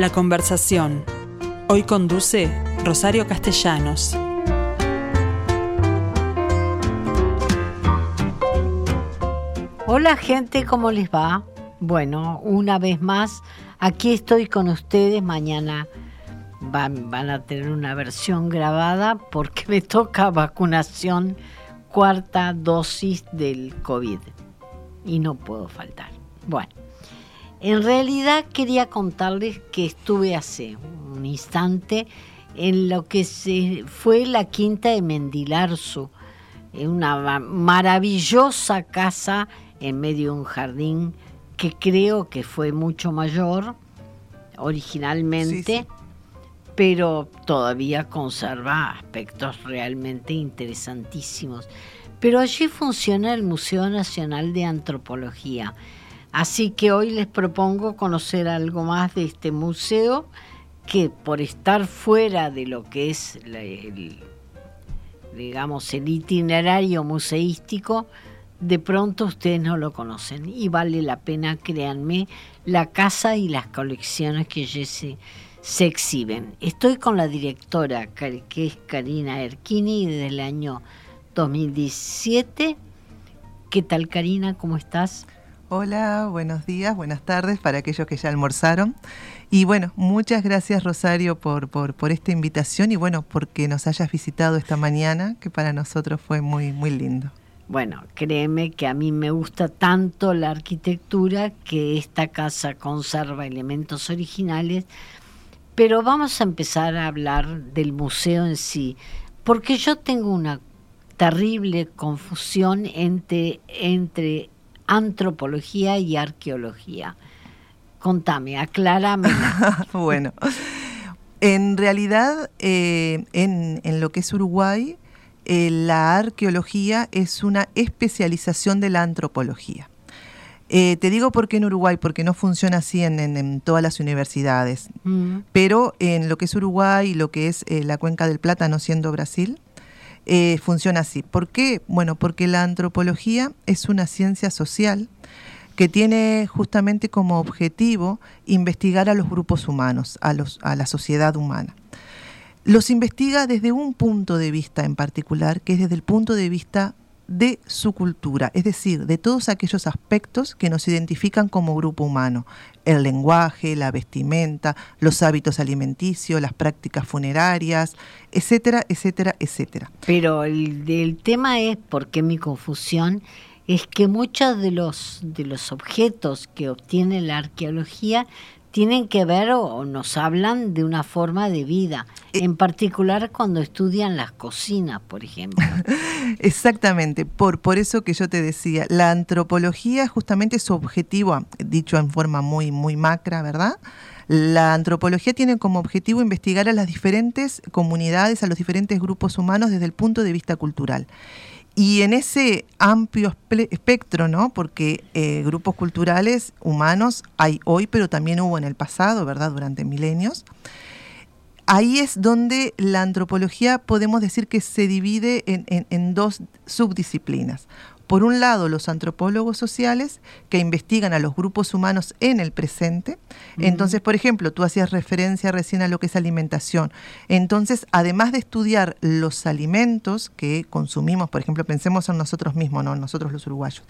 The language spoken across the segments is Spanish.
La conversación. Hoy conduce Rosario Castellanos. Hola gente, ¿cómo les va? Bueno, una vez más, aquí estoy con ustedes. Mañana van, van a tener una versión grabada porque me toca vacunación cuarta dosis del COVID y no puedo faltar. Bueno, en realidad quería contarles que estuve hace un instante en lo que se fue la quinta de Mendilarzo, una maravillosa casa en medio de un jardín que creo que fue mucho mayor originalmente, pero todavía conserva aspectos realmente interesantísimos. Pero allí funciona el Museo Nacional de Antropología. Así que hoy les propongo conocer algo más de este museo que por estar fuera de lo que es el, digamos el itinerario museístico, de pronto ustedes no lo conocen y vale la pena, créanme, la casa y las colecciones que allí se, se exhiben. Estoy con la directora, que es Karina Erquini, desde el año 2017. ¿Qué tal Karina? ¿Cómo estás? Hola, buenos días, buenas tardes para aquellos que ya almorzaron. Y bueno, muchas gracias Rosario por, por, por, esta invitación y bueno, porque nos hayas visitado esta mañana, que para nosotros fue muy, muy lindo. Bueno, créeme que a mí me gusta tanto la arquitectura que esta casa conserva elementos originales, pero vamos a empezar a hablar del museo en sí, porque yo tengo una terrible confusión entre, entre antropología y arqueología. Contame, aclárame. bueno, en realidad eh, en, en, lo que es Uruguay, eh, la arqueología es una especialización de la antropología. Eh, te digo por qué en Uruguay, porque no funciona así en, en, en todas las universidades, mm. pero en lo que es Uruguay y lo que es la Cuenca del Plata, no siendo Brasil, eh, funciona así. ¿Por qué? Bueno, porque la antropología es una ciencia social que tiene justamente como objetivo investigar a los grupos humanos, a, los, a la sociedad humana. Los investiga desde un punto de vista en particular, que es desde el punto de vista de su cultura, es decir, de todos aquellos aspectos que nos identifican como grupo humano, el lenguaje, la vestimenta, los hábitos alimenticios, las prácticas funerarias, etcétera, etcétera, etcétera. Pero el, tema es, porque mi confusión, es que muchos de los, de los objetos que obtiene la arqueología tienen que ver o, nos hablan de una forma de vida, en particular cuando estudian las cocinas, por ejemplo. Exactamente, por, por eso que yo te decía, la antropología justamente su objetivo, dicho en forma muy, muy macra, ¿verdad? La antropología tiene como objetivo investigar a las diferentes comunidades, a los diferentes grupos humanos desde el punto de vista cultural. Y en ese amplio espectro, ¿no? Porque eh, grupos culturales humanos hay hoy, pero también hubo en el pasado, ¿verdad? Durante milenios. Ahí es donde la antropología podemos decir que se divide en, dos subdisciplinas por un lado, los antropólogos sociales que investigan a los grupos humanos en el presente. Entonces, por ejemplo, tú hacías referencia recién a lo que es alimentación. Entonces, además de estudiar los alimentos que consumimos, por ejemplo, pensemos en nosotros mismos, ¿no? nosotros los uruguayos.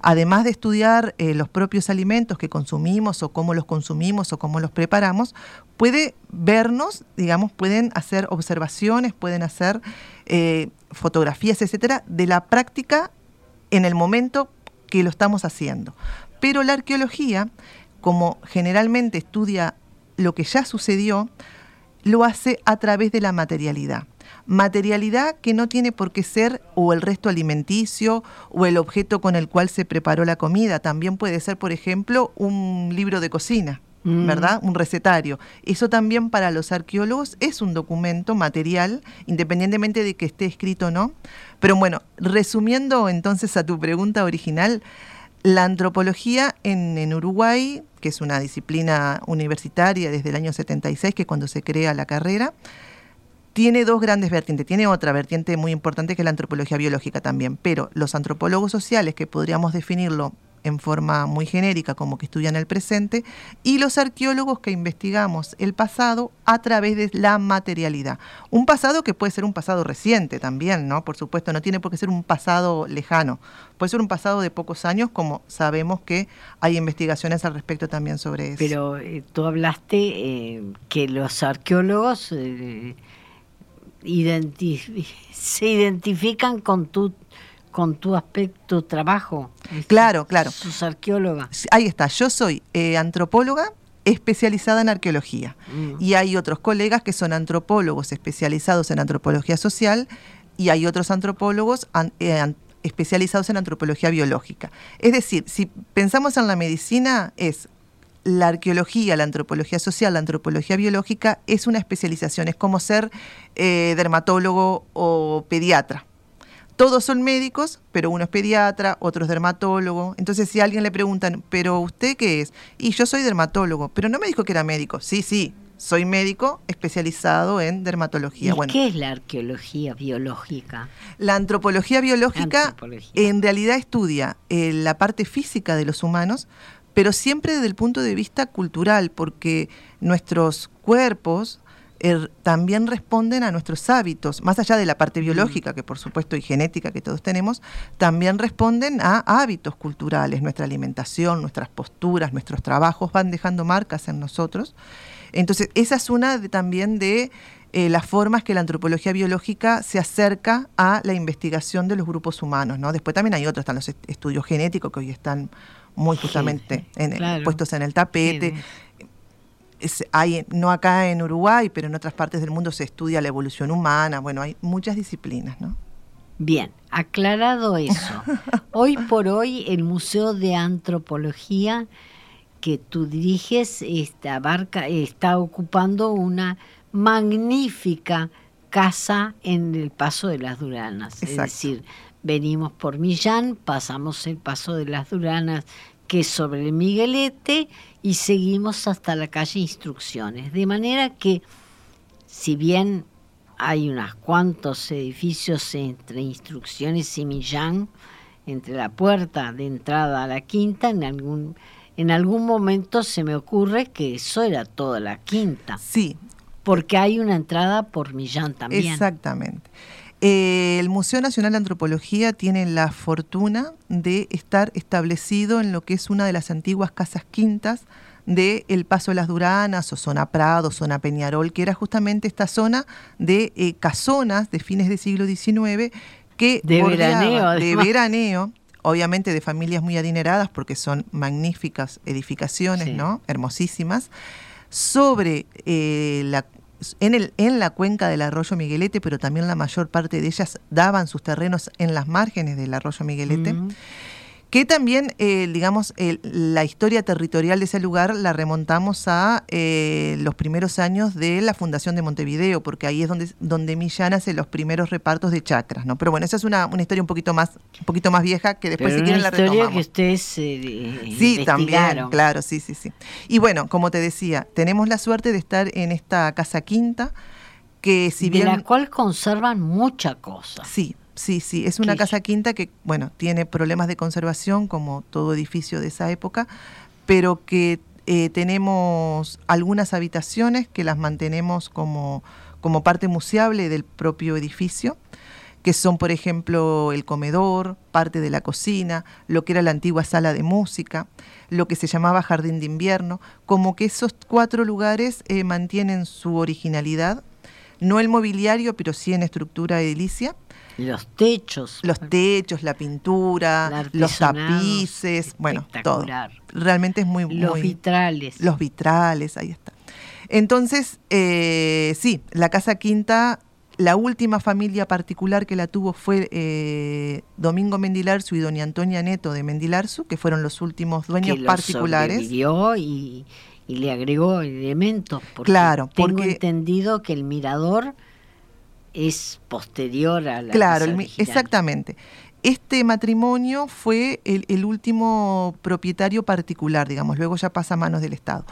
Además de estudiar eh, los propios alimentos que consumimos o cómo los consumimos o cómo los preparamos, puede vernos, digamos, pueden hacer observaciones, pueden hacer eh, fotografías, etcétera, de la práctica en el momento que lo estamos haciendo. Pero la arqueología, como generalmente estudia lo que ya sucedió, lo hace a través de la materialidad. Materialidad que no tiene por qué ser o el resto alimenticio o el objeto con el cual se preparó la comida. También puede ser, por ejemplo, un libro de cocina. Mm. ¿verdad? Un recetario. Eso también para los arqueólogos es un documento material, independientemente de que esté escrito o no. Pero bueno, resumiendo entonces a tu pregunta original, la antropología en, en, Uruguay, que es una disciplina universitaria desde el año 76, que es cuando se crea la carrera, tiene dos grandes vertientes. Tiene otra vertiente muy importante que es la antropología biológica también, pero los antropólogos sociales, que podríamos definirlo en forma muy genérica, como que estudian el presente, y los arqueólogos que investigamos el pasado a través de la materialidad. Un pasado que puede ser un pasado reciente también, ¿no? Por supuesto, no tiene por qué ser un pasado lejano, puede ser un pasado de pocos años, como sabemos que hay investigaciones al respecto también sobre eso. Pero eh, tú hablaste eh, que los arqueólogos eh, se identifican con tu con tu aspecto trabajo. Claro, claro. Sus arqueólogas. Ahí está, yo soy eh, antropóloga especializada en arqueología mm. y hay otros colegas que son antropólogos especializados en antropología social y hay otros antropólogos eh, especializados en antropología biológica. Es decir, si pensamos en la medicina, es la arqueología, la antropología social, la antropología biológica es una especialización, es como ser eh, dermatólogo o pediatra todos son médicos, pero uno es pediatra, otro es dermatólogo. Entonces, si a alguien le preguntan, ¿pero usted qué es? Y yo soy dermatólogo, pero no me dijo que era médico. Sí, sí, soy médico especializado en dermatología. ¿Y ¿Qué es la arqueología biológica? La antropología biológica en realidad estudia eh, la parte física de los humanos, pero siempre desde el punto de vista cultural, porque nuestros cuerpos Er, también responden a nuestros hábitos, más allá de la parte biológica, que por supuesto y genética que todos tenemos, también responden a hábitos culturales, nuestra alimentación, nuestras posturas, nuestros trabajos van dejando marcas en nosotros. Entonces, esa es una también de eh, las formas que la antropología biológica se acerca a la investigación de los grupos humanos. ¿no? Después también hay otros, están los estudios genéticos que hoy están muy justamente puestos en el tapete hay, no acá en Uruguay, pero en otras partes del mundo se estudia la evolución humana. Bueno, hay muchas disciplinas, ¿no? Bien, aclarado eso. Hoy por hoy el Museo de Antropología que tú diriges está, está ocupando una magnífica casa en el Paso de las Duranas. Es decir, venimos por Millán, pasamos el Paso de las Duranas que es sobre el Miguelete y seguimos hasta la calle Instrucciones. De manera que, si bien hay unos cuantos edificios entre Instrucciones y Millán, entre la puerta de entrada a la quinta, en algún, en algún momento se me ocurre que eso era toda la quinta. Sí. Porque hay una entrada por Millán también. Exactamente. Eh, el Museo Nacional de Antropología tiene la fortuna de estar establecido en lo que es una de las antiguas casas quintas de El Paso de las Duranas o zona Prado, zona Peñarol, que era justamente esta zona de eh, casonas de fines del siglo XIX que de veraneo, de veraneo, obviamente de familias muy adineradas porque son magníficas edificaciones, ¿no? Hermosísimas. Sobre eh, la en, el, en la cuenca del arroyo Miguelete, pero también la mayor parte de ellas daban sus terrenos en las márgenes del arroyo Miguelete que también, eh, digamos, la historia territorial de ese lugar la remontamos a eh, los primeros años de la fundación de Montevideo, porque ahí es donde, donde Millán hace los primeros repartos de chacras, ¿no? Pero bueno, esa es una, historia un poquito más, un poquito más vieja que después si quieren la retomamos. historia que ustedes eh, Sí, también, claro, sí, sí, sí. Y bueno, como te decía, tenemos la suerte de estar en esta casa quinta, que si bien... De la cual conservan mucha cosa. Sí, Sí, sí, es una casa quinta que, bueno, tiene problemas de conservación como todo edificio de esa época, pero que eh, tenemos algunas habitaciones que las mantenemos como, como parte museable del propio edificio, que son, por ejemplo, el comedor, parte de la cocina, lo que era la antigua sala de música, lo que se llamaba jardín de invierno, como que esos cuatro lugares eh, mantienen su originalidad, no el mobiliario, pero sí en estructura edilicia los techos. Los techos, la pintura, los tapices, bueno, todo. Realmente es muy... Los vitrales. Los vitrales, ahí está. Entonces, eh, sí, la Casa Quinta, la última familia particular que la tuvo fue eh, Domingo Mendilarzu y doña Antonia Neto de Mendilarzu, que fueron los últimos dueños que particulares. Y, y le agregó elementos. Porque claro, tengo entendido que el mirador es posterior a la Claro, exactamente. Este matrimonio fue el, último propietario particular, digamos, luego ya pasa a manos del Estado.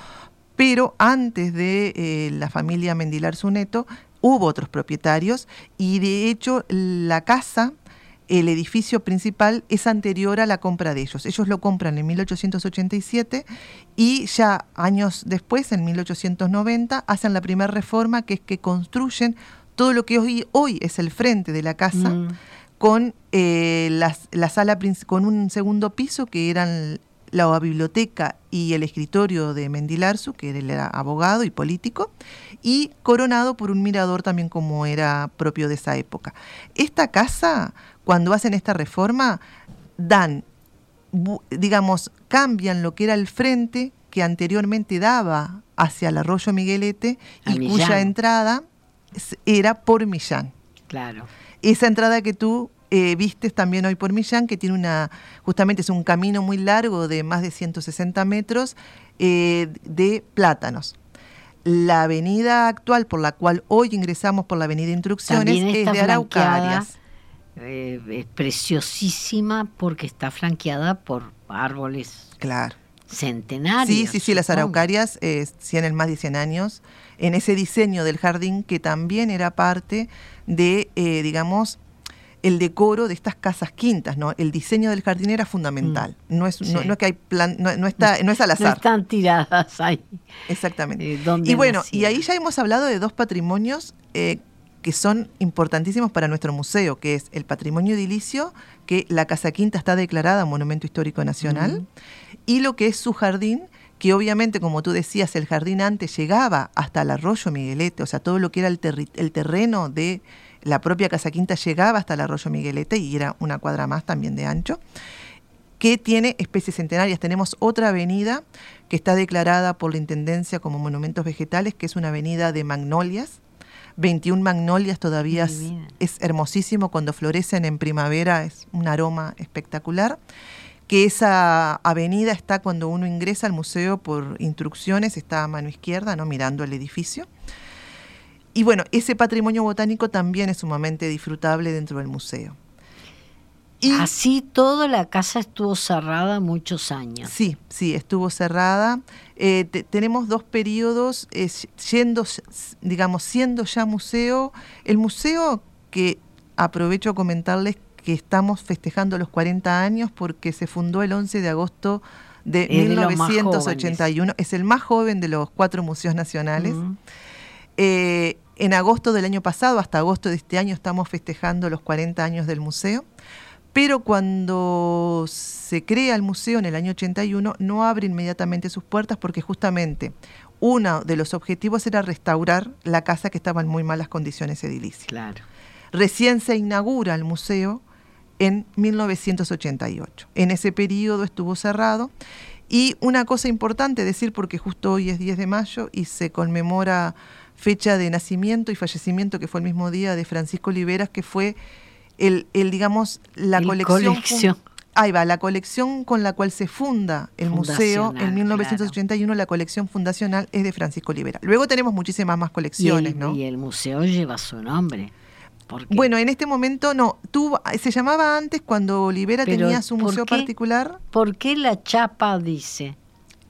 Pero antes de eh, la familia Mendilar Suneto, hubo otros propietarios y de hecho la casa el edificio principal es anterior a la compra de ellos. Ellos lo compran en 1887 y ya años después, en 1890, hacen la primera reforma que es que construyen todo lo que hoy, hoy es el frente de la casa. Mm. con eh, la, sala con un segundo piso que eran la biblioteca y el escritorio de Mendilarzu, que era abogado y político, y coronado por un mirador también como era propio de esa época. Esta casa, cuando hacen esta reforma, dan, digamos, cambian lo que era el frente que anteriormente daba hacia el arroyo Miguelete y cuya entrada era por Millán. Claro. Esa entrada que tú eh, vistes también hoy por Millán, que tiene una, justamente es un camino muy largo de más de 160 metros eh, de plátanos. La avenida actual por la cual hoy ingresamos por la avenida Instrucciones es de Araucarias. Eh, es preciosísima porque está flanqueada por árboles claro. Centenarios. Sí, sí, sí, las araucarias tienen más de 100 años en ese diseño del jardín que también era parte de, digamos, el decoro de estas casas quintas, ¿no? El diseño del jardín era fundamental. Mm. No, es, no, es que hay plan, no, está, no es al azar. No están tiradas ahí. Exactamente. Eh, y bueno, y ahí ya hemos hablado de dos patrimonios eh, que son importantísimos para nuestro museo, que es el patrimonio edilicio, que la Casa Quinta está declarada Monumento Histórico Nacional, y lo que es su jardín, que obviamente, como tú decías, el jardín antes llegaba hasta el arroyo Miguelete, o sea, todo lo que era el, el terreno de la propia Casa Quinta llegaba hasta el arroyo Miguelete y era una cuadra más también de ancho, que tiene especies centenarias. Tenemos otra avenida que está declarada por la Intendencia como monumentos vegetales, que es una avenida de magnolias. 21 magnolias todavía es, hermosísimo cuando florecen en primavera, es un aroma espectacular que esa avenida está cuando uno ingresa al museo por instrucciones, está a mano izquierda, ¿no? mirando el edificio. Y bueno, ese patrimonio botánico también es sumamente disfrutable dentro del museo. Y, Así toda la casa estuvo cerrada muchos años. Sí, sí, estuvo cerrada. Eh, tenemos dos periodos eh, yendo, digamos, siendo ya museo. El museo que aprovecho a comentarles que estamos festejando los 40 años porque se fundó el 11 de agosto de 1981. es el más joven de los cuatro museos nacionales. Eh, en agosto del año pasado, hasta agosto de este año, estamos festejando los 40 años del museo. Pero cuando se crea el museo en el año 81, no abre inmediatamente sus puertas porque justamente uno de los objetivos era restaurar la casa que estaba en muy malas condiciones edilicias. Claro. Recién se inaugura el museo en 1988. En ese periodo estuvo cerrado. Y una cosa importante decir, porque justo hoy es 10 de mayo y se conmemora fecha de nacimiento y fallecimiento, que fue el mismo día de Francisco Oliveras, que fue el, el digamos, la colección. Ahí va, la colección con la cual se funda el museo en 1981, la colección fundacional es de Francisco Olivera. Luego tenemos muchísimas más colecciones, ¿no? Y el museo lleva su nombre. Bueno, en este momento no. Tuvo, se llamaba antes cuando Olivera tenía su museo particular. ¿Por qué la chapa dice?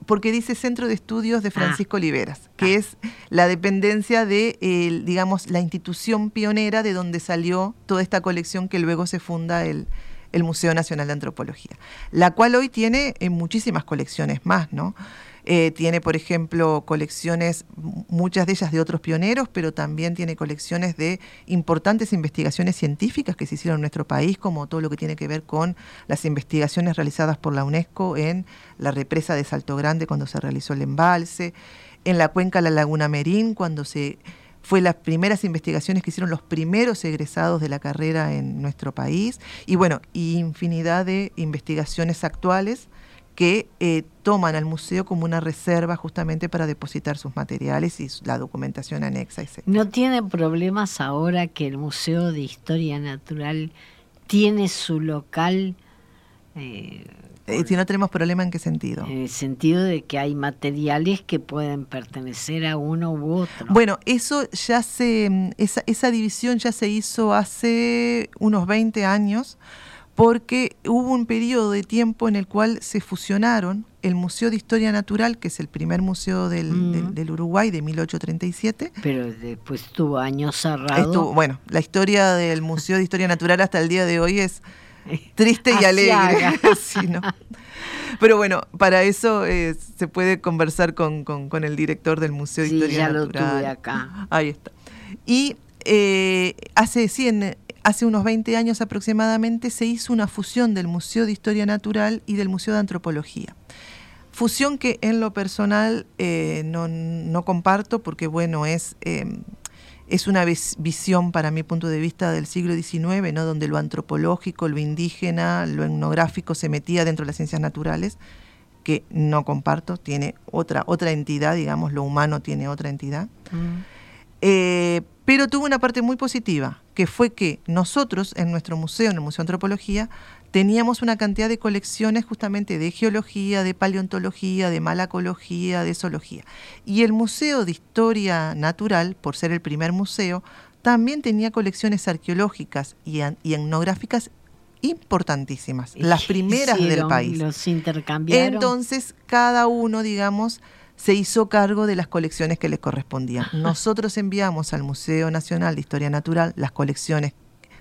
Porque dice Centro de Estudios de ah. Francisco Oliveras, que ah. es la dependencia de, digamos, la institución pionera de donde salió toda esta colección que luego se funda el, el Museo Nacional de Antropología, la cual hoy tiene eh, muchísimas colecciones más, ¿no? Eh, tiene, por ejemplo, colecciones, muchas de ellas de otros pioneros, pero también tiene colecciones de importantes investigaciones científicas que se hicieron en nuestro país, como todo lo que tiene que ver con las investigaciones realizadas por la UNESCO en la represa de Salto Grande cuando se realizó el embalse, en la cuenca de la Laguna Merín cuando se fue las primeras investigaciones que hicieron los primeros egresados de la carrera en nuestro país y bueno, infinidad de investigaciones actuales que eh, toman al museo como una reserva justamente para depositar sus materiales y la documentación anexa, etc. ¿No tiene problemas ahora que el Museo de Historia Natural tiene su local? Eh, eh, si no tenemos problema, ¿en qué sentido? En el sentido de que hay materiales que pueden pertenecer a uno u otro. Bueno, eso ya se, esa, esa división ya se hizo hace unos 20 años porque hubo un periodo de tiempo en el cual se fusionaron el Museo de Historia Natural, que es el primer museo del, mm. Uruguay de 1837. Pero después tuvo años cerrado. bueno, la historia del Museo de Historia Natural hasta el día de hoy es triste y alegre. Pero bueno, para eso eh, se puede conversar con, el director del Museo de Historia Natural. ya lo tuve acá. Ahí está. Y eh, hace 100 hace unos 20 años aproximadamente se hizo una fusión del Museo de Historia Natural y del Museo de Antropología. Fusión que en lo personal eh, no, comparto porque, bueno, es, em, es una visión para mi punto de vista del siglo XIX, ¿no? donde lo antropológico, lo indígena, lo etnográfico se metía dentro de las ciencias naturales, que no comparto, tiene otra, otra entidad, digamos, lo humano tiene otra entidad. Mm. Eh, pero tuvo una parte muy positiva, que fue que nosotros en nuestro museo, en el Museo de Antropología, teníamos una cantidad de colecciones justamente de geología, de paleontología, de malacología, de zoología. Y el Museo de Historia Natural, por ser el primer museo, también tenía colecciones arqueológicas y, etnográficas importantísimas, las primeras del país. Los intercambiaron. Entonces, cada uno, digamos, se hizo cargo de las colecciones que le correspondían. Nosotros enviamos al Museo Nacional de Historia Natural las colecciones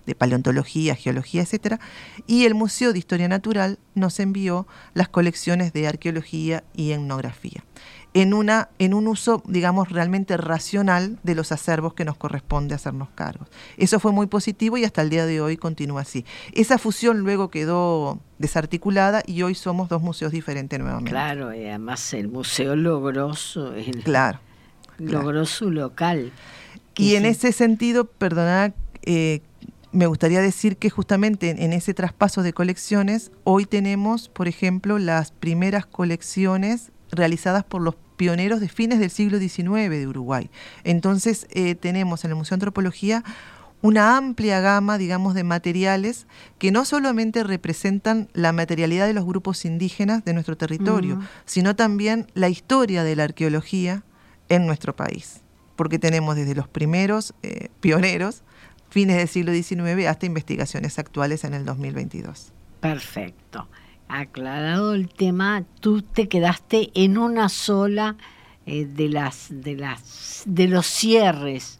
de paleontología, geología, etcétera, y el Museo de Historia Natural nos envió las colecciones de arqueología y etnografía en, una, en un uso, digamos, realmente racional de los acervos que nos corresponde hacernos cargos. Eso fue muy positivo y hasta el día de hoy continúa así. Esa fusión luego quedó desarticulada y hoy somos dos museos diferentes nuevamente. Claro, y además el museo logró su, claro, logró su local. Y en ese sentido, perdonad, eh, me gustaría decir que justamente en, ese traspaso de colecciones, hoy tenemos, por ejemplo, las primeras colecciones realizadas por los pioneros de fines del siglo XIX de Uruguay. Entonces eh, tenemos en el Museo de Antropología una amplia gama, digamos, de materiales que no solamente representan la materialidad de los grupos indígenas de nuestro territorio, sino también la historia de la arqueología en nuestro país. Porque tenemos desde los primeros eh, pioneros, fines del siglo XIX, hasta investigaciones actuales en el 2022. Perfecto aclarado el tema, tú te quedaste en una sola eh, de las de las de los cierres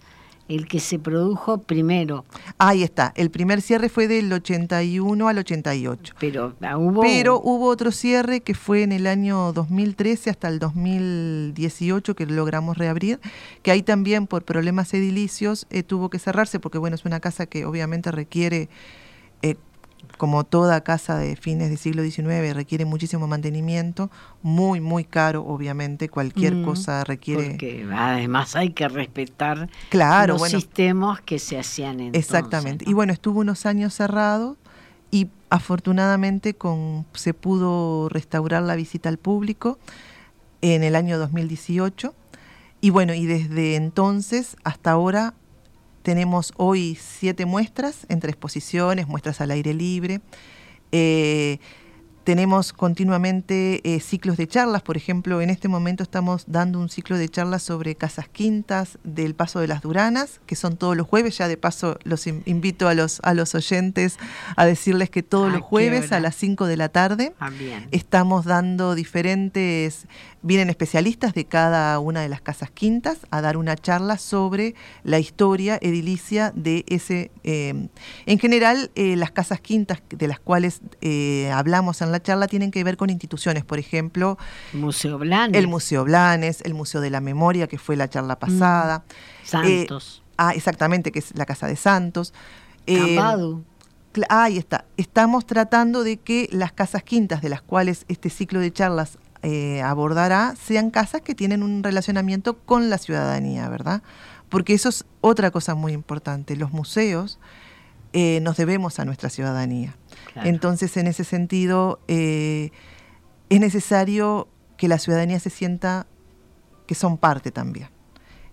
el que se produjo primero. Ahí está, el primer cierre fue del 81 al 88. Pero ah, hubo... Pero hubo otro cierre que fue en el año 2013 hasta el 2018 que logramos reabrir, que ahí también por problemas edilicios eh, tuvo que cerrarse porque bueno, es una casa que obviamente requiere eh, como toda casa de fines del siglo XIX, requiere muchísimo mantenimiento, muy, muy caro, obviamente, cualquier cosa requiere... Porque además hay que respetar claro, los sistemas que se hacían entonces. Exactamente. Y bueno, estuvo unos años cerrado y afortunadamente con, se pudo restaurar la visita al público en el año 2018. Y bueno, y desde entonces hasta ahora tenemos hoy siete muestras entre exposiciones, muestras al aire libre. Eh, tenemos continuamente eh, ciclos de charlas, por ejemplo, en este momento estamos dando un ciclo de charlas sobre casas quintas del Paso de las Duranas, que son todos los jueves, ya de paso los invito a los, a los oyentes a decirles que todos los jueves a las 5 de la tarde ah, estamos dando diferentes, vienen especialistas de cada una de las casas quintas a dar una charla sobre la historia edilicia de ese, eh, en general eh, las casas quintas de las cuales hablamos en la charla tienen que ver con instituciones, por ejemplo, Museo Blanes. el Museo Blanes, el Museo de la Memoria, que fue la charla pasada. Mm. Santos. Eh, ah, exactamente, que es la Casa de Santos. Eh, ahí está. Estamos tratando de que las casas quintas de las cuales este ciclo de charlas eh, abordará sean casas que tienen un relacionamiento con la ciudadanía, ¿verdad? Porque eso es otra cosa muy importante. Los museos eh, nos debemos a nuestra ciudadanía. Entonces, en ese sentido, eh, es necesario que la ciudadanía se sienta que son parte también.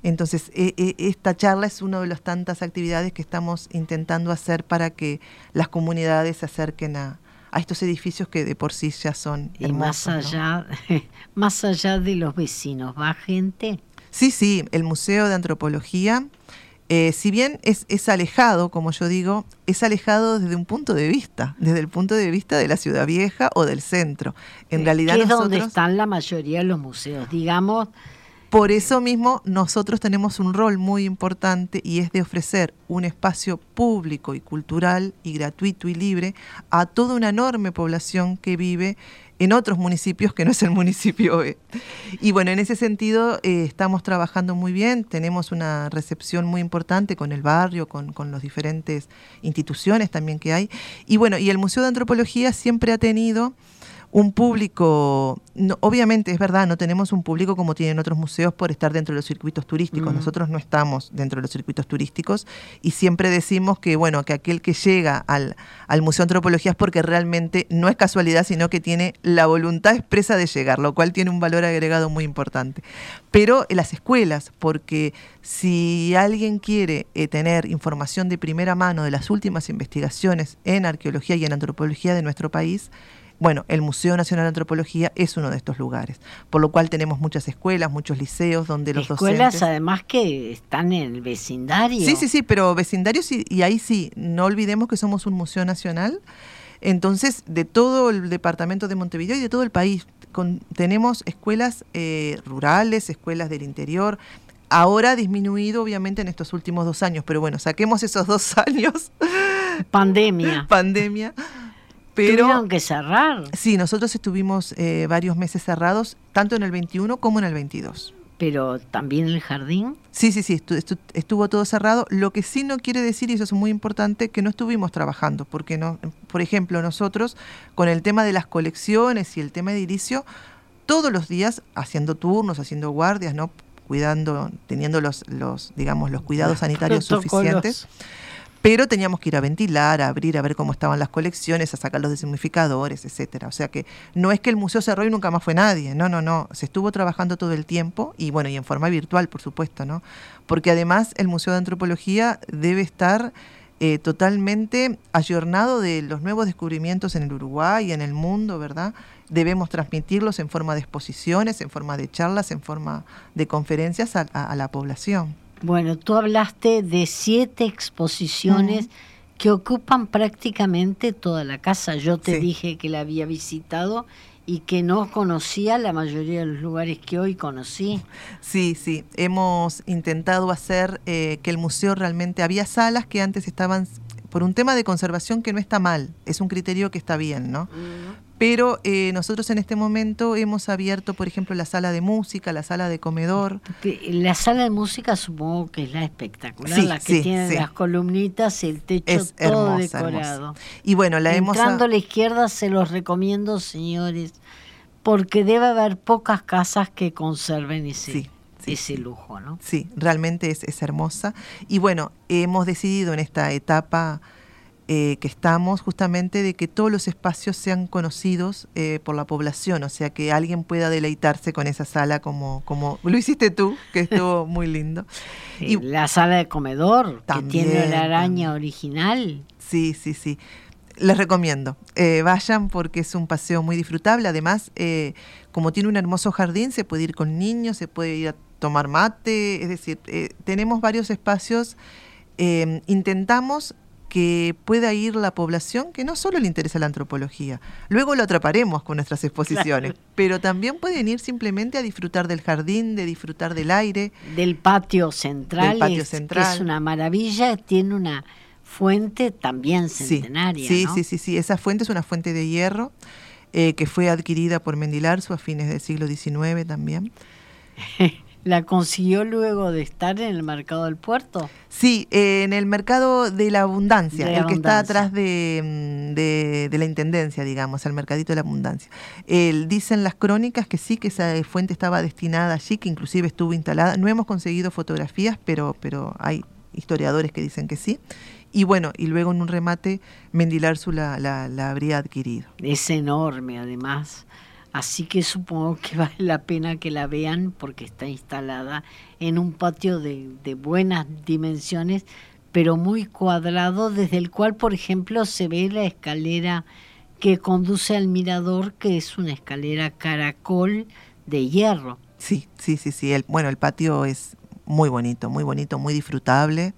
Entonces, e, e, esta charla es una de las tantas actividades que estamos intentando hacer para que las comunidades se acerquen a, estos edificios que de por sí ya son y más allá, más allá de los vecinos, ¿va gente? Sí, sí, el Museo de Antropología eh, si bien es, es, alejado, como yo digo, es alejado desde un punto de vista, desde el punto de vista de la ciudad vieja o del centro. En realidad es donde están la mayoría de los museos, digamos. Por eso mismo nosotros tenemos un rol muy importante y es de ofrecer un espacio público y cultural y gratuito y libre a toda una enorme población que vive en otros municipios que no es el municipio B. Y bueno, en ese sentido eh, estamos trabajando muy bien, tenemos una recepción muy importante con el barrio, con, con las diferentes instituciones también que hay. Y bueno, y el Museo de Antropología siempre ha tenido un público, obviamente es verdad, no tenemos un público como tienen otros museos por estar dentro de los circuitos turísticos. Nosotros no estamos dentro de los circuitos turísticos y siempre decimos que, bueno, que aquel que llega al, al Museo de Antropología es porque realmente no es casualidad, sino que tiene la voluntad expresa de llegar, lo cual tiene un valor agregado muy importante. Pero en las escuelas, porque si alguien quiere eh, tener información de primera mano de las últimas investigaciones en arqueología y en antropología de nuestro país, bueno, el Museo Nacional de Antropología es uno de estos lugares, por lo cual tenemos muchas escuelas, muchos liceos donde los escuelas además que están en el vecindario. Sí, sí, sí, pero vecindarios y, y ahí sí, no olvidemos que somos un museo nacional. Entonces, de todo el departamento de Montevideo y de todo el país, tenemos escuelas eh, rurales, escuelas del interior. Ahora ha disminuido, obviamente, en estos últimos dos años, pero bueno, saquemos esos dos años. Pandemia. Pandemia. Pero, ¿Tuvieron que cerrar? Sí, nosotros estuvimos eh, varios meses cerrados, tanto en el 21 como en el 22. ¿Pero también el jardín? Sí, sí, sí, estuvo todo cerrado. Lo que sí no quiere decir, y eso es muy importante, que no estuvimos trabajando, porque, no, por ejemplo, nosotros con el tema de las colecciones y el tema de inicio, todos los días haciendo turnos, haciendo guardias, ¿no? cuidando, teniendo los, los digamos, los cuidados sanitarios suficientes pero teníamos que ir a ventilar, a abrir, a ver cómo estaban las colecciones, a sacar los desumificadores, etcétera. O sea que no es que el museo cerró y nunca más fue nadie, no, no, no, se estuvo trabajando todo el tiempo y bueno, y en forma virtual, por supuesto, ¿no? Porque además el Museo de Antropología debe estar eh, totalmente ayornado de los nuevos descubrimientos en el Uruguay y en el mundo, ¿verdad? Debemos transmitirlos en forma de exposiciones, en forma de charlas, en forma de conferencias a la población. Bueno, tú hablaste de siete exposiciones que ocupan prácticamente toda la casa. Yo te dije que la había visitado y que no conocía la mayoría de los lugares que hoy conocí. Sí, sí, hemos intentado hacer eh, que el museo realmente había salas que antes estaban por un tema de conservación que no está mal, es un criterio que está bien, ¿no? Pero eh, nosotros en este momento hemos abierto, por ejemplo, la sala de música, la sala de comedor. La sala de música supongo que es la espectacular, la que tiene las columnitas y el techo todo decorado. Y bueno, la hemos... Entrando a la izquierda se los recomiendo, señores, porque debe haber pocas casas que conserven ese... ese lujo, ¿no? Sí, realmente es, es hermosa. Y bueno, hemos decidido en esta etapa eh, que estamos justamente de que todos los espacios sean conocidos eh, por la población, o sea, que alguien pueda deleitarse con esa sala como, como lo hiciste tú, que estuvo muy lindo. y la sala de comedor, que tiene la araña original. Sí, sí, sí. Les recomiendo, eh, vayan porque es un paseo muy disfrutable. Además, como tiene un hermoso jardín, se puede ir con niños, se puede ir a tomar mate, es decir, tenemos varios espacios. intentamos que pueda ir la población que no solo le interesa la antropología, luego lo atraparemos con nuestras exposiciones, pero también pueden ir simplemente a disfrutar del jardín, de disfrutar del aire. Del patio central, patio central. Que es una maravilla, tiene una fuente también centenaria. Sí, sí, sí, sí, esa fuente es una fuente de hierro eh, que fue adquirida por Mendilarzo a fines del siglo XIX también. ¿La consiguió luego de estar en el mercado del puerto? Sí, eh, en el mercado de la abundancia, el que está atrás de, de, la intendencia, digamos, el mercadito de la abundancia. dicen las crónicas que sí, que esa fuente estaba destinada allí, que inclusive estuvo instalada. No hemos conseguido fotografías, pero, pero hay historiadores que dicen que sí. Y bueno, y luego en un remate Mendilarzu la, la, la habría adquirido. Es enorme, además. Así que supongo que vale la pena que la vean porque está instalada en un patio de, buenas dimensiones, pero muy cuadrado, desde el cual, por ejemplo, se ve la escalera que conduce al mirador, que es una escalera caracol de hierro. Sí, sí, sí, sí. Bueno, el patio es muy bonito, muy bonito, muy disfrutable.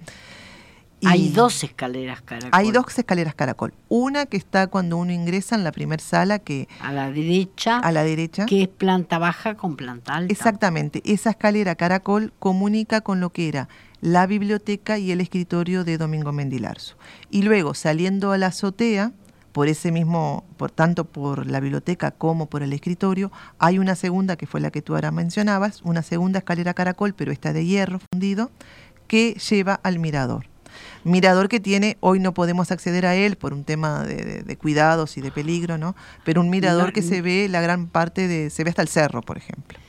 Hay dos escaleras caracol. Hay dos escaleras caracol. Una que está cuando uno ingresa en la primera sala que a la derecha. A la derecha. Que es planta baja con planta alta. Exactamente. Esa escalera caracol comunica con lo que era la biblioteca y el escritorio de Domingo Mendilarzo. Y luego saliendo a la azotea, por ese mismo, por tanto por la biblioteca como por el escritorio, hay una segunda, que fue la que tú ahora mencionabas, una segunda escalera caracol, pero esta de hierro fundido, que lleva al mirador. Mirador que tiene, hoy no podemos acceder a él por un tema de, cuidados y de peligro, ¿no? Pero un mirador que se ve la gran parte de, se ve hasta el cerro, por ejemplo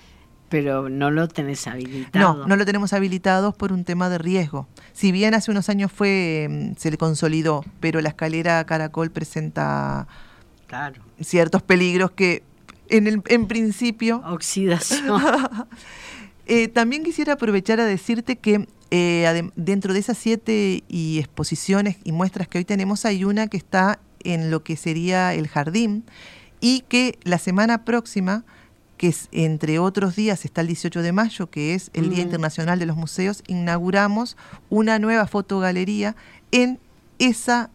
pero no lo tenés habilitado. No, no lo tenemos habilitado por un tema de riesgo. Si bien hace unos años fue mm, se le consolidó, pero la escalera Caracol presenta ciertos peligros que en, el, en principio... Oxidación. Eh, también quisiera aprovechar a decirte que eh, dentro de esas siete y exposiciones y muestras que hoy tenemos hay una que está en lo que sería el jardín y que la semana próxima que es, entre otros días está el 18 de mayo, que es el Día. Internacional de los Museos, inauguramos una nueva fotogalería en esa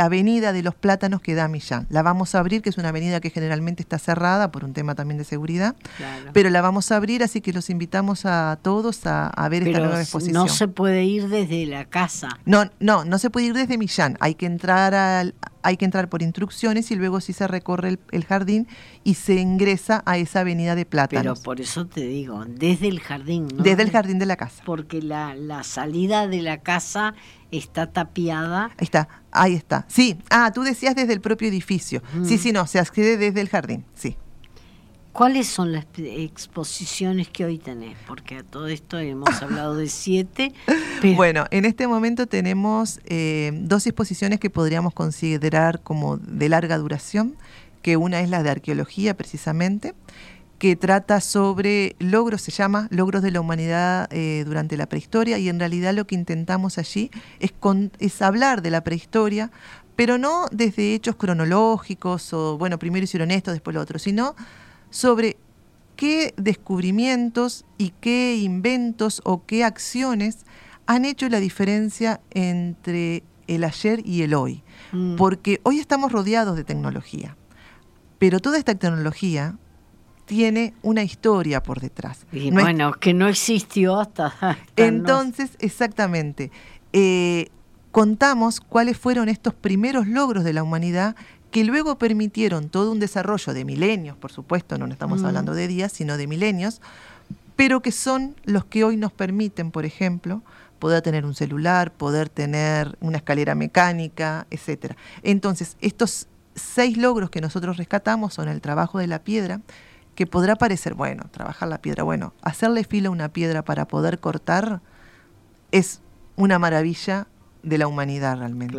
avenida de los Plátanos que da Millán. La vamos a abrir, que es una avenida que generalmente está cerrada por un tema también de seguridad, pero la vamos a abrir, así que los invitamos a todos a, ver esta nueva exposición. No se puede ir desde la casa. No, no, no se puede ir desde Millán. Hay que entrar al, hay que entrar por instrucciones y luego sí se recorre el, jardín y se ingresa a esa avenida de Plátanos. Pero por eso te digo, desde el jardín, ¿no? Desde el jardín de la casa. Porque la, la salida de la casa está tapiada. Ahí está, ahí está. Sí, ah, tú decías desde el propio edificio. Sí, sí, no, se accede desde el jardín, sí. ¿Cuáles son las exposiciones que hoy tenés? Porque a todo esto hemos hablado de siete. Bueno, en este momento tenemos eh, dos exposiciones que podríamos considerar como de larga duración, que una es la de arqueología precisamente, que trata sobre logros, se llama Logros de la Humanidad eh, durante la prehistoria, y en realidad lo que intentamos allí es, es hablar de la prehistoria, pero no desde hechos cronológicos o, bueno, primero hicieron esto, después lo otro, sino sobre qué descubrimientos y qué inventos o qué acciones han hecho la diferencia entre el ayer y el hoy. Mm. Porque hoy estamos rodeados de tecnología, pero toda esta tecnología tiene una historia por detrás. Y bueno, que no existió hasta... Entonces, exactamente. Eh, contamos cuáles fueron estos primeros logros de la humanidad que luego permitieron todo un desarrollo de milenios, por supuesto, no estamos mm. hablando de días, sino de milenios, pero que son los que hoy nos permiten, por ejemplo, poder tener un celular, poder tener una escalera mecánica, etcétera. Entonces, estos seis logros que nosotros rescatamos son el trabajo de la piedra, que podrá parecer, bueno, trabajar la piedra, bueno, hacerle fila a una piedra para poder cortar es una maravilla de la humanidad realmente.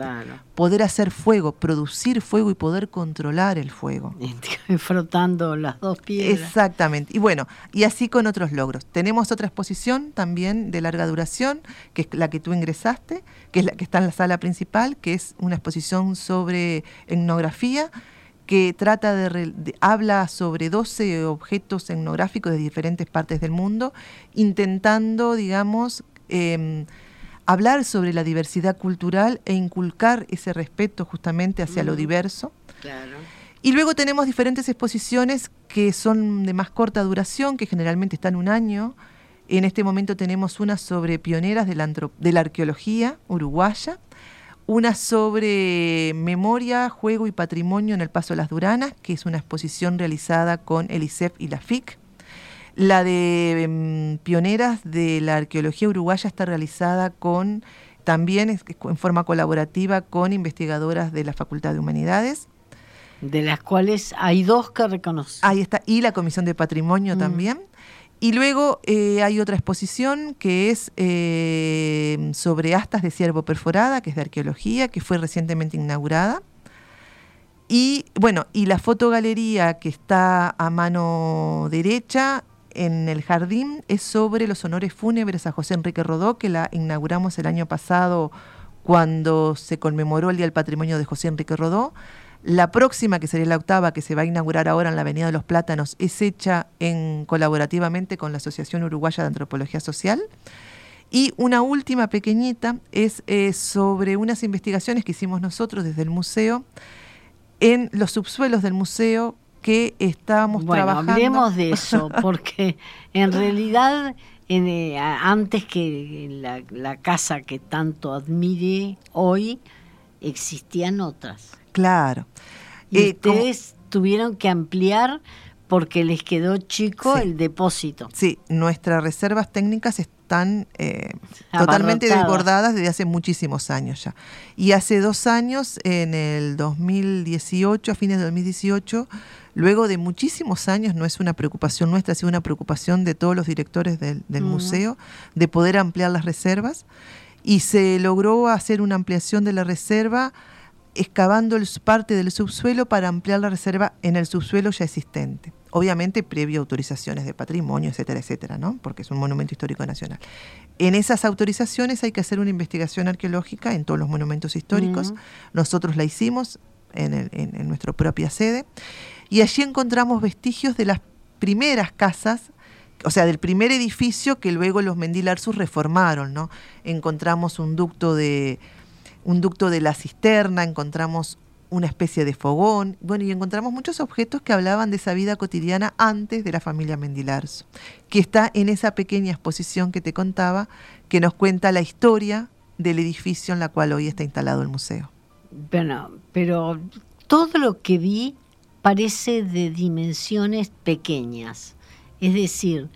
Poder hacer fuego, producir fuego y poder controlar el fuego. Frotando las dos piedras. Exactamente. Y bueno, y así con otros logros. Tenemos otra exposición también de larga duración, que es la que tú ingresaste, que es la que está en la sala principal, que es una exposición sobre etnografía que trata de, habla sobre 12 objetos etnográficos de diferentes partes del mundo, intentando, digamos, em, hablar sobre la diversidad cultural e inculcar ese respeto justamente hacia lo diverso. Y luego tenemos diferentes exposiciones que son de más corta duración, que generalmente están un año. En este momento tenemos una sobre pioneras de la, de la arqueología uruguaya, una sobre memoria, juego y patrimonio en el Paso de las Duranas, que es una exposición realizada con el ICEF y la FIC. La de em, pioneras de la arqueología uruguaya está realizada con también en forma colaborativa con investigadoras de la Facultad de Humanidades. De las cuales hay dos que reconocen. Ahí está, y la Comisión de Patrimonio mm. también. Y luego eh, hay otra exposición que es eh, sobre astas de ciervo perforada, que es de arqueología, que fue recientemente inaugurada. Y bueno, y la fotogalería que está a mano derecha en el jardín es sobre los honores fúnebres a José Enrique Rodó, que la inauguramos el año pasado cuando se conmemoró el Día del Patrimonio de José Enrique Rodó. La próxima, que sería la octava, que se va a inaugurar ahora en la Avenida de los Plátanos, es hecha en, colaborativamente con la Asociación Uruguaya de Antropología Social. Y una última pequeñita es eh, sobre unas investigaciones que hicimos nosotros desde el museo en los subsuelos del museo que estábamos bueno, trabajando. Hablemos de eso, porque en realidad eh, antes que la, casa que tanto admire hoy, existían otras. Claro. Y eh, ustedes tuvieron que ampliar porque les quedó chico el depósito. Sí, nuestras reservas técnicas están eh, totalmente desbordadas desde hace muchísimos años ya. Y hace dos años, en el 2018, a fines de 2018, luego de muchísimos años, no es una preocupación nuestra, ha sido una preocupación de todos los directores del, museo, de poder ampliar las reservas. Y se logró hacer una ampliación de la reserva excavando el, parte del subsuelo para ampliar la reserva en el subsuelo ya existente. Obviamente previo autorizaciones de patrimonio, etcétera, etcétera, ¿no? Porque es un monumento histórico nacional. En esas autorizaciones hay que hacer una investigación arqueológica en todos los monumentos históricos. Nosotros la hicimos en, en nuestra propia sede. Y allí encontramos vestigios de las primeras casas o sea, del primer edificio que luego los Mendilarsus reformaron, ¿no? Encontramos un ducto de un ducto de la cisterna, encontramos una especie de fogón, bueno, y encontramos muchos objetos que hablaban de esa vida cotidiana antes de la familia Mendilarzo, que está en esa pequeña exposición que te contaba, que nos cuenta la historia del edificio en la cual hoy está instalado el museo. Bueno, pero todo lo que vi parece de dimensiones pequeñas, es decir,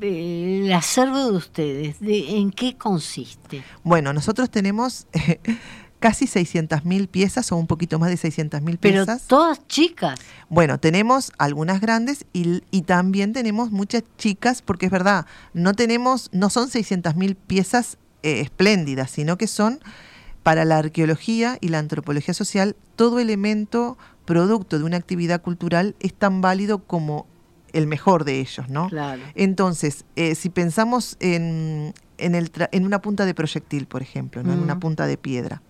el acervo de ustedes, de, ¿en qué consiste? Bueno, nosotros tenemos casi 600.000 piezas o un poquito más de 600.000 piezas. Pero todas chicas. Bueno, tenemos algunas grandes y, también tenemos muchas chicas, porque es verdad, no tenemos, no son 600.000 piezas eh, espléndidas, sino que son para la arqueología y la antropología social, todo elemento producto de una actividad cultural es tan válido como el mejor de ellos, ¿no? Claro. Entonces, eh, si pensamos en, en, el en, una punta de proyectil, por ejemplo, ¿no? en una punta de piedra,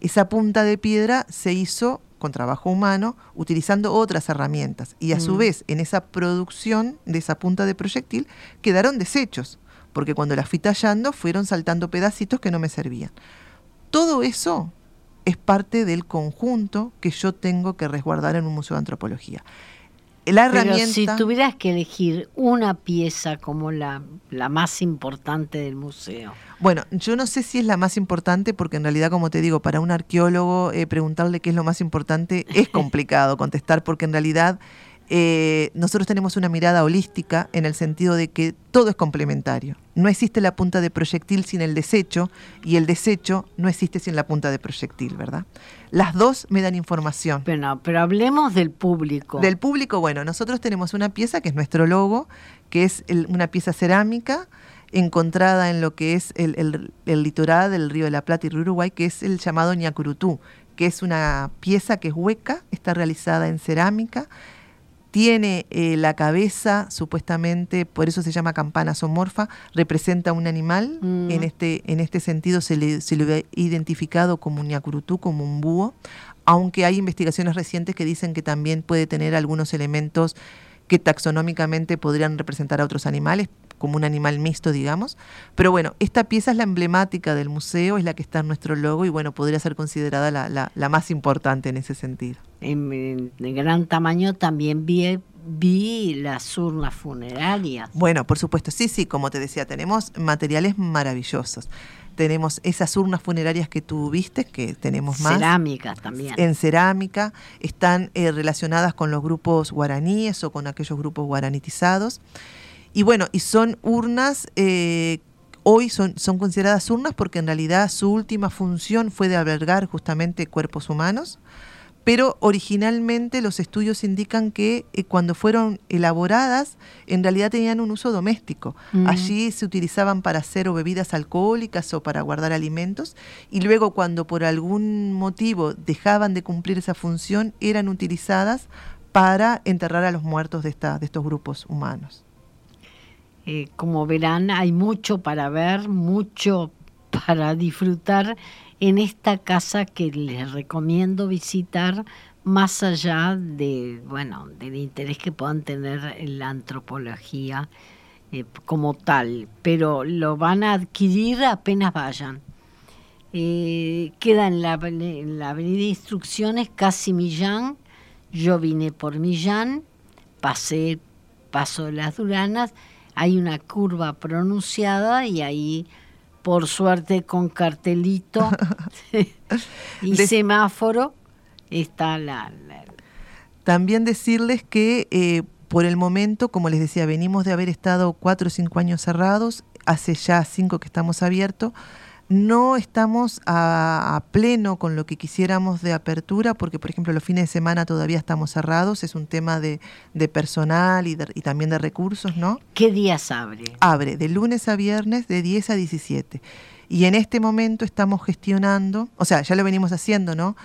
esa punta de piedra se hizo con trabajo humano, utilizando otras herramientas. Y a su vez, en esa producción de esa punta de proyectil, quedaron desechos, porque cuando la fui tallando fueron saltando pedacitos que no me servían. Todo eso es parte del conjunto que yo tengo que resguardar en un museo de antropología la herramienta... Pero si tuvieras que elegir una pieza como la, la más importante del museo. Bueno, yo no sé si es la más importante porque en realidad, como te digo, para un arqueólogo eh, preguntarle qué es lo más importante es complicado contestar porque en realidad eh, nosotros tenemos una mirada holística en el sentido de que todo es complementario. No existe la punta de proyectil sin el desecho y el desecho no existe sin la punta de proyectil, ¿verdad? Las dos me dan información. Pero, pero hablemos del público. Del público, bueno, nosotros tenemos una pieza que es nuestro logo, que es una pieza cerámica encontrada en lo que es el, litoral del río de la Plata y río Uruguay, que es el llamado ñacurutú, que es una pieza que es hueca, está realizada en cerámica tiene eh, la cabeza, supuestamente, por eso se llama campana somorfa, representa un animal. Mm. En, este, en este sentido se le, se le ha identificado como un ñacurutú, como un búho, aunque hay investigaciones recientes que dicen que también puede tener algunos elementos que taxonómicamente podrían representar a otros animales, como un animal mixto, digamos. Pero bueno, esta pieza es la emblemática del museo, es la que está en nuestro logo y bueno, podría ser considerada la, la, más importante en ese sentido. En, gran tamaño también vi, vi las urnas funerarias. Bueno, por supuesto, sí, sí, como te decía, tenemos materiales maravillosos tenemos esas urnas funerarias que tú viste, que tenemos más. Cerámica también. En cerámica, están eh, relacionadas con los grupos guaraníes o con aquellos grupos guaranitizados. Y bueno, y son urnas, eh, hoy son, son consideradas urnas porque en realidad su última función fue de albergar justamente cuerpos humanos, pero originalmente los estudios indican que eh, cuando fueron elaboradas en realidad tenían un uso doméstico. Mm. Allí se utilizaban para hacer o bebidas alcohólicas o para guardar alimentos y luego cuando por algún motivo dejaban de cumplir esa función eran utilizadas para enterrar a los muertos de, esta, de estos grupos humanos. Eh, como verán, hay mucho para ver, mucho para disfrutar en esta casa que les recomiendo visitar más allá de, bueno, del interés que puedan tener en la antropología eh, como tal, pero lo van a adquirir apenas vayan. Eh, queda en la, en la avenida Instrucciones, casi Millán. Yo vine por Millán, pasé Paso de las Duranas, hay una curva pronunciada y ahí, por suerte, con cartelito y semáforo, está la, También decirles que eh, por el momento, como les decía, venimos de haber estado cuatro o cinco años cerrados, hace ya cinco que estamos abiertos. No estamos a, pleno con lo que quisiéramos de apertura, porque por ejemplo los fines de semana todavía estamos cerrados, es un tema de, personal y, y, también de recursos, ¿no? ¿Qué días abre? Abre de lunes a viernes de 10 a 17. Y en este momento estamos gestionando, o sea, ya lo venimos haciendo, ¿no?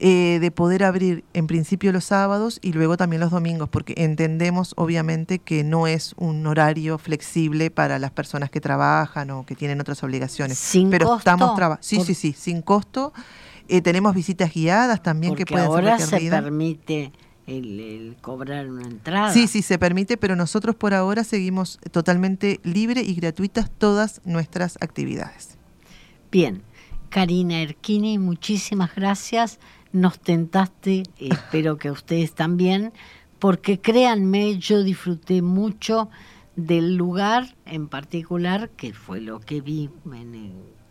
Eh, de poder abrir en principio los sábados y luego también los domingos, porque entendemos obviamente que no es un horario flexible para las personas que trabajan o que tienen otras obligaciones. Sin Pero costo, estamos trabajando. Sí, sí, sí, sin costo. Eh, tenemos visitas guiadas también que pueden ahora ser se permite el, cobrar una entrada. Sí, sí, se permite, pero nosotros por ahora seguimos totalmente libre y gratuitas todas nuestras actividades. Bien, Karina Erquini, muchísimas gracias nos tentaste, espero que ustedes también, porque créanme, yo disfruté mucho del lugar en particular, que fue lo que vi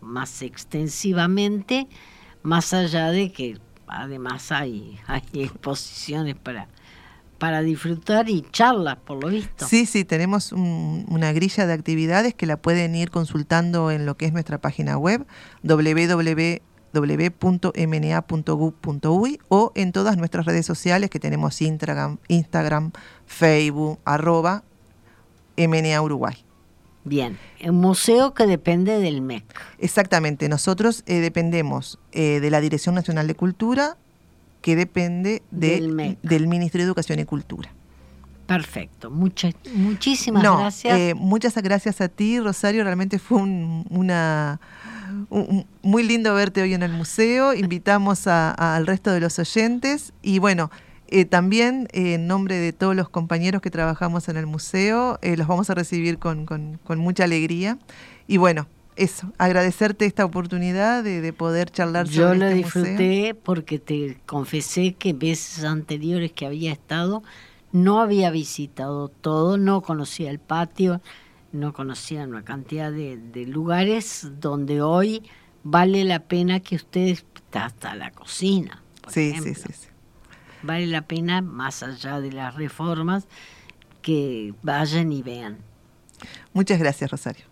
más extensivamente, más allá de que además hay, hay exposiciones para, para disfrutar y charlas, por lo visto. Sí, sí, tenemos una grilla de actividades que la pueden ir consultando en lo que es nuestra página web, www www.mna.gov.uy o en todas nuestras redes sociales que tenemos Instagram, Instagram Facebook, arroba MNA Uruguay. Bien, un museo que depende del MEC. Exactamente, nosotros eh, dependemos eh, de la Dirección Nacional de Cultura, que depende del, del Ministerio de Educación y Cultura. Perfecto, muchas muchísimas gracias. Eh, muchas gracias a ti, Rosario, realmente fue una muy lindo verte hoy en el museo. Invitamos al resto de los oyentes y bueno, eh, también eh, en nombre de todos los compañeros que trabajamos en el museo, eh, los vamos a recibir con, mucha alegría. Y bueno, eso, agradecerte esta oportunidad de, poder charlar Yo sobre lo este disfruté porque te confesé que veces anteriores que había estado no había visitado todo, no conocía el patio, no conocían una cantidad de, lugares donde hoy vale la pena que ustedes, hasta la cocina, sí, sí, sí, sí. Vale la pena, más allá de las reformas, que vayan y vean. Muchas gracias, Rosario.